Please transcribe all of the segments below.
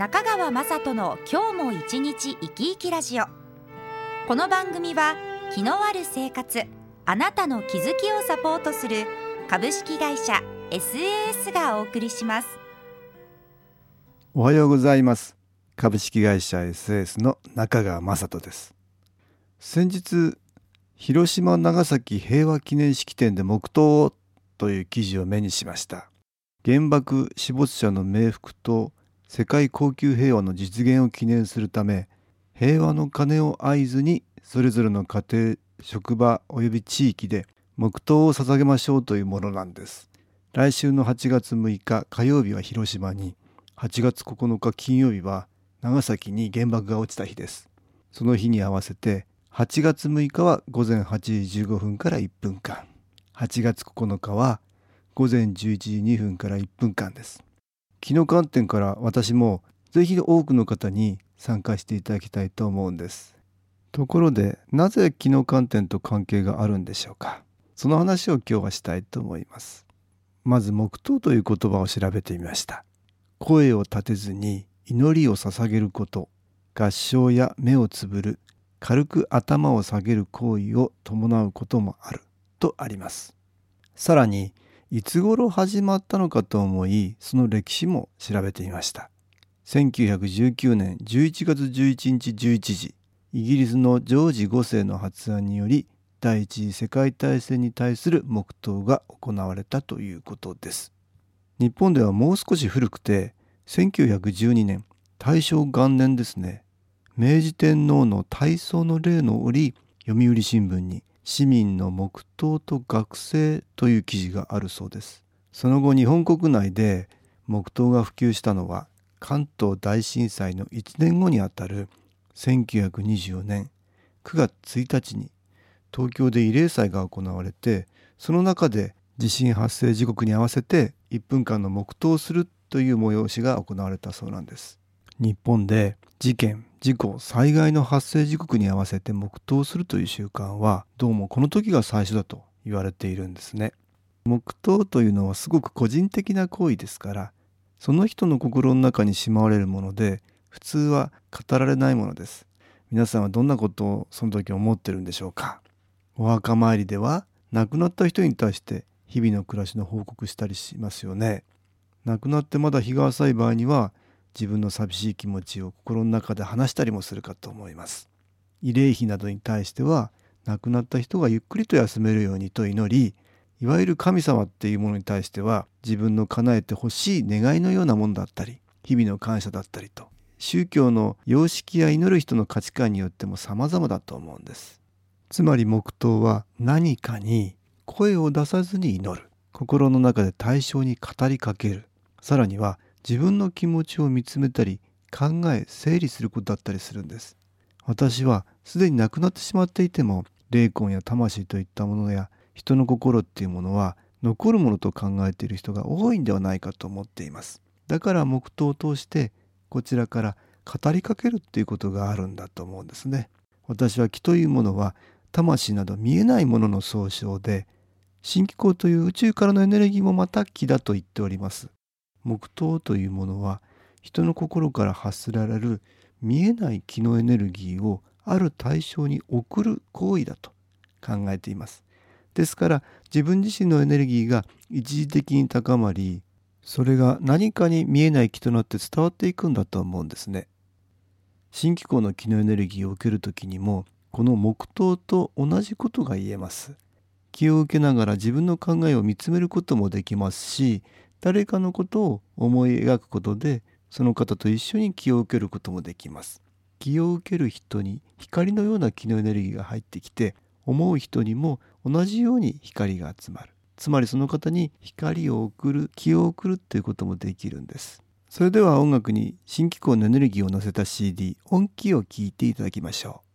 中川雅人の今日も一日生き生きラジオ。この番組は気のある生活あなたの気づきをサポートする株式会社 SAS がお送りします。おはようございます。株式会社 SAS の中川雅人です。先日広島長崎平和記念式典で黙祷という記事を目にしました。原爆死没者の冥福と世界恒久平和の実現を記念するため平和の鐘を合図にそれぞれの家庭職場及び地域で黙祷を捧げましょうというものなんです。来週の8月6日火曜日は広島に8月9日金曜日は長崎に原爆が落ちた日です。その日に合わせて8月6日は午前8時15分から1分間。8月9日は午前11時2分から1分間です。気の観点から私もぜひ多くの方に参加していただきたいと思うんです。ところでなぜ気の観点と関係があるんでしょうか？その話を今日はしたいと思います。まず黙祷という言葉を調べてみました。声を立てずに祈りを捧げること合唱や目をつぶる軽く頭を下げる行為を伴うこともあるとあります。さらにいつ頃始まったのかと思いその歴史も調べてみました。1919年11月11日11時イギリスのジョージ5世の発案により第一次世界大戦に対する黙祷が行われたということです。日本ではもう少し古くて1912年大正元年ですね。明治天皇の大喪の例の折読売新聞に市民の黙祷と学生という記事があるそうです。その後日本国内で黙祷が普及したのは関東大震災の1年後にあたる1924年9月1日に東京で慰霊祭が行われてその中で地震発生時刻に合わせて1分間の黙祷をするという催しが行われたそうなんです。日本で事件事故災害の発生時刻に合わせて黙祷するという習慣はどうもこの時が最初だと言われているんですね。黙祷というのはすごく個人的な行為ですからその人の心の中にしまわれるもので普通は語られないものです。皆さんはどんなことをその時思ってるんでしょうか？お墓参りでは亡くなった人に対して日々の暮らしの報告したりしますよね。亡くなってまだ日が浅い場合には自分の寂しい気持ちを心の中で話したりもするかと思います。慰霊碑などに対しては亡くなった人がゆっくりと休めるようにと祈りいわゆる神様っていうものに対しては自分の叶えてほしい願いのようなものだったり日々の感謝だったりと宗教の様式や祈る人の価値観によっても様々だと思うんです。つまり黙祷は何かに声を出さずに祈る。心の中で対象に語りかける。さらには自分の気持ちを見つめたり考え整理することだったりするんです。私はすでに亡くなってしまっていても霊魂や魂といったものや人の心っていうものは残るものと考えている人が多いんではないかと思っています。だから黙祷を通してこちらから語りかけるっていうことがあるんだと思うんですね。私は気というものは魂など見えないものの総称で新機構という宇宙からのエネルギーもまた気だと言っております。黙祷というものは人の心から発せられる見えない気のエネルギーをある対象に送る行為だと考えています。ですから自分自身のエネルギーが一時的に高まりそれが何かに見えない気となって伝わっていくんだと思うんですね。新機構の気のエネルギーを受ける時にもこの黙祷と同じことが言えます。気を受けながら自分の考えを見つめることもできますし誰かのことを思い描くことでその方と一緒に気を受けることもできます。気を受ける人に光のような気のエネルギーが入ってきて思う人にも同じように光が集まる。つまりその方に光を送る気を送るっていうこともできるんです。それでは音楽に新機構のエネルギーを乗せた CD 音気を聴いていただきましょう。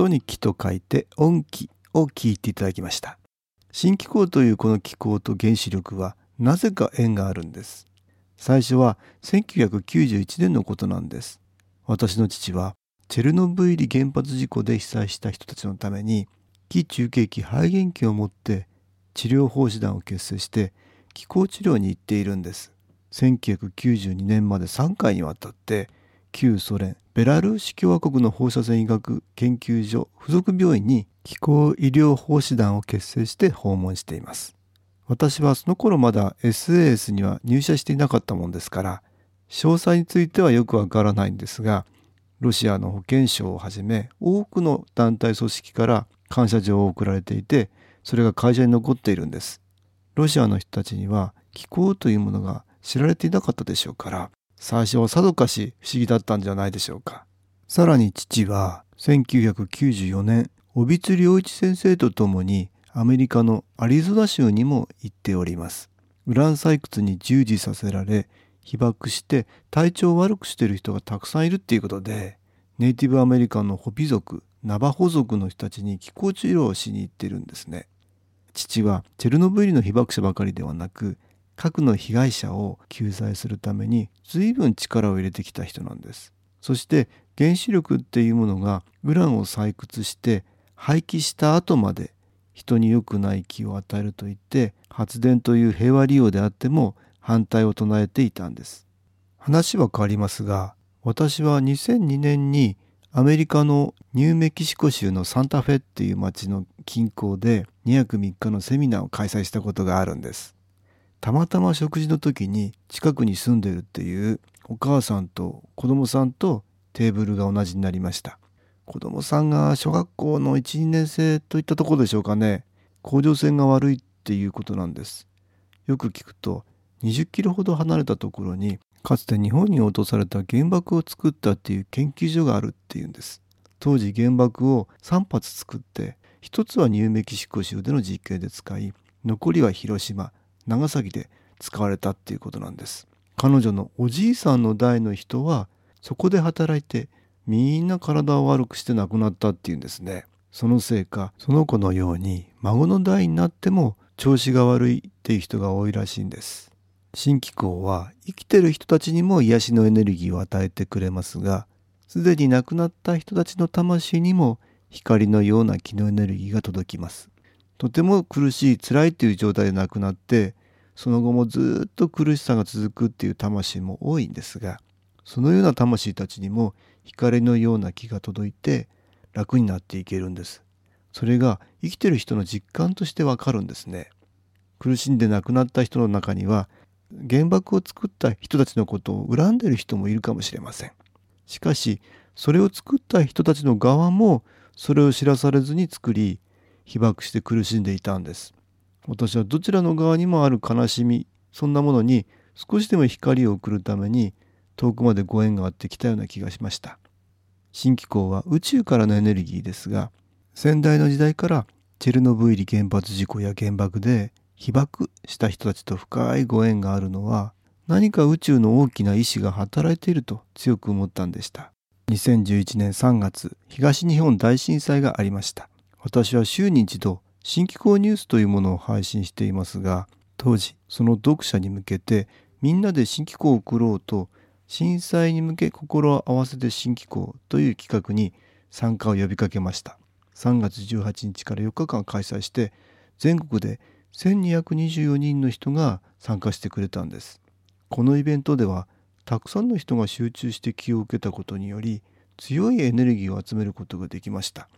音に気と書いて音気を聞いていただきました。新気候というこの気候と原子力はなぜか縁があるんです。最初は1991年のことなんです。私の父はチェルノブイリ原発事故で被災した人たちのために気中継機肺元気を持って治療奉仕団を結成して気候治療に行っているんです。1992年まで3回にわたって旧ソ連ベラルーシ共和国の放射線医学研究所附属病院に気候医療奉仕団を結成して訪問しています。私はその頃まだ SAS には入社していなかったもんですから詳細についてはよくわからないんですがロシアの保健省をはじめ多くの団体組織から感謝状を送られていてそれが会社に残っているんです。ロシアの人たちには気候というものが知られていなかったでしょうから最初はさぞかし不思議だったんじゃないでしょうか。さらに父は1994年、尾津良一先生と共にアメリカのアリゾナ州にも行っております。ウラン採掘に従事させられ、被爆して体調を悪くしている人がたくさんいるっていうことで、ネイティブアメリカンのホピ族、ナバホ族の人たちに気候治療をしに行ってるんですね。父はチェルノブイリの被爆者ばかりではなく、核の被害者を救済するために随分力を入れてきた人なんです。そして原子力っていうものがウランを採掘して廃棄した後まで人に良くない気を与えると言って発電という平和利用であっても反対を唱えていたんです。話は変わりますが私は2002年にアメリカのニューメキシコ州のサンタフェっていう町の近郊で2泊3日のセミナーを開催したことがあるんです。たまたま食事の時に近くに住んでるっていうお母さんと子供さんとテーブルが同じになりました。子供さんが小学校の12年生といったところでしょうかね。甲状腺が悪いっていうことなんです。よく聞くと20キロほど離れたところにかつて日本に落とされた原爆を作ったっていう研究所があるっていうんです。当時原爆を3発作って1つはニューメキシコ州での実験で使い残りは広島長崎で使われたっていうことなんです。彼女のおじいさんの代の人はそこで働いてみんな体を悪くして亡くなったっていうんですね。そのせいかその子のように孫の代になっても調子が悪いっていう人が多いらしいんです。新機構は生きてる人たちにも癒しのエネルギーを与えてくれますがすでに亡くなった人たちの魂にも光のような気のエネルギーが届きます。とても苦しい辛いという状態で亡くなってその後もずっと苦しさが続くっていう魂も多いんですがそのような魂たちにも光のような気が届いて楽になっていけるんです。それが生きてる人の実感としてわかるんですね。苦しんで亡くなった人の中には原爆を作った人たちのことを恨んでる人もいるかもしれません。しかしそれを作った人たちの側もそれを知らされずに作り被爆して苦しんでいたんです。私はどちらの側にもある悲しみそんなものに少しでも光を送るために遠くまでご縁があってきたような気がしました。新機構は宇宙からのエネルギーですが先代の時代からチェルノブイリ原発事故や原爆で被爆した人たちと深いご縁があるのは何か宇宙の大きな意志が働いていると強く思ったんでした。2011年3月東日本大震災がありました。私は週に一度新機構ニュースというものを配信していますが当時その読者に向けてみんなで新機構を送ろうと震災に向け心を合わせて新機構という企画に参加を呼びかけました。3月18日から4日間開催して全国で1224人の人が参加してくれたんです。このイベントではたくさんの人が集中して気を受けたことにより強いエネルギーを集めることができました。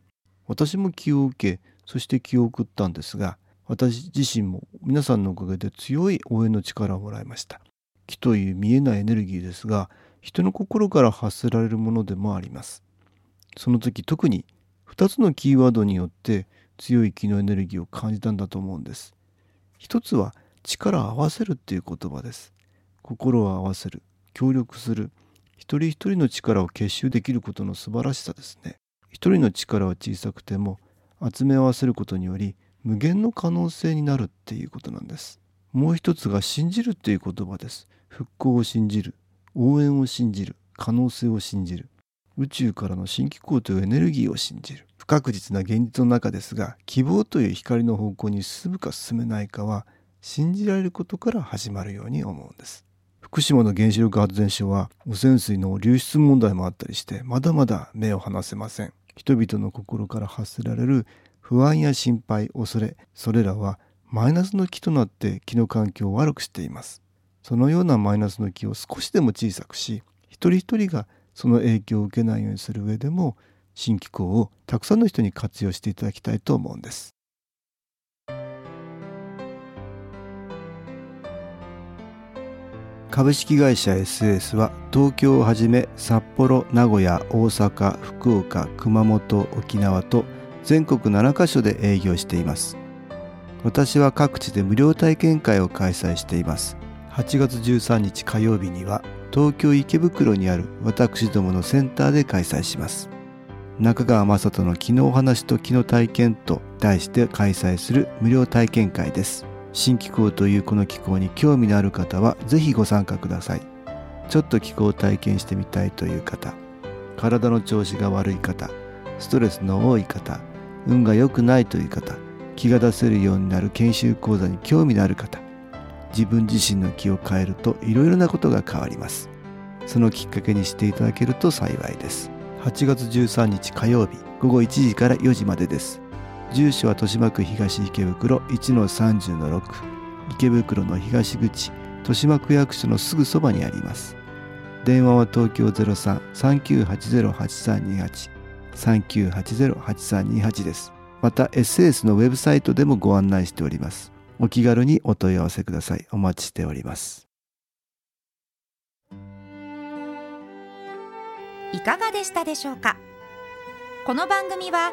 私も気を受けそして気を送ったんですが私自身も皆さんのおかげで強い応援の力をもらいました。気という見えないエネルギーですが人の心から発せられるものでもあります。その時特に2つのキーワードによって強い気のエネルギーを感じたんだと思うんです。一つは力を合わせるっていう言葉です。心を合わせる協力する一人一人の力を結集できることの素晴らしさですね。一人の力は小さくても集め合わせることにより無限の可能性になるっていうことなんです。もう一つが信じるっていう言葉です。復興を信じる応援を信じる可能性を信じる。宇宙からの新機構というエネルギーを信じる。不確実な現実の中ですが希望という光の方向に進むか進めないかは信じられることから始まるように思うんです。福島の原子力発電所は汚染水の流出問題もあったりしてまだまだ目を離せません。人々の心から発せられる不安や心配恐れそれらはマイナスの気となって気の環境を悪くしています。そのようなマイナスの気を少しでも小さくし一人一人がその影響を受けないようにする上でも新機構をたくさんの人に活用していただきたいと思うんです。株式会社 SS は東京をはじめ札幌名古屋大阪福岡熊本沖縄と全国7カ所で営業しています。私は各地で無料体験会を開催しています。8月13日火曜日には東京池袋にある私どものセンターで開催します。中川雅人の気のお話と気の体験と題して開催する無料体験会です。新気候というこの気候に興味のある方はぜひご参加ください。ちょっと気候を体験してみたいという方体の調子が悪い方ストレスの多い方運が良くないという方気が出せるようになる研修講座に興味のある方自分自身の気を変えるといろいろなことが変わります。そのきっかけにしていただけると幸いです。8月13日火曜日午後1時から4時までです。住所は豊島区東池袋1-30-6池袋の東口豊島区役所のすぐそばにあります。電話は東京03-3980-8328 3980-8328です。また SS のウェブサイトでもご案内しております。お気軽にお問い合わせください。お待ちしております。いかがでしたでしょうか？この番組は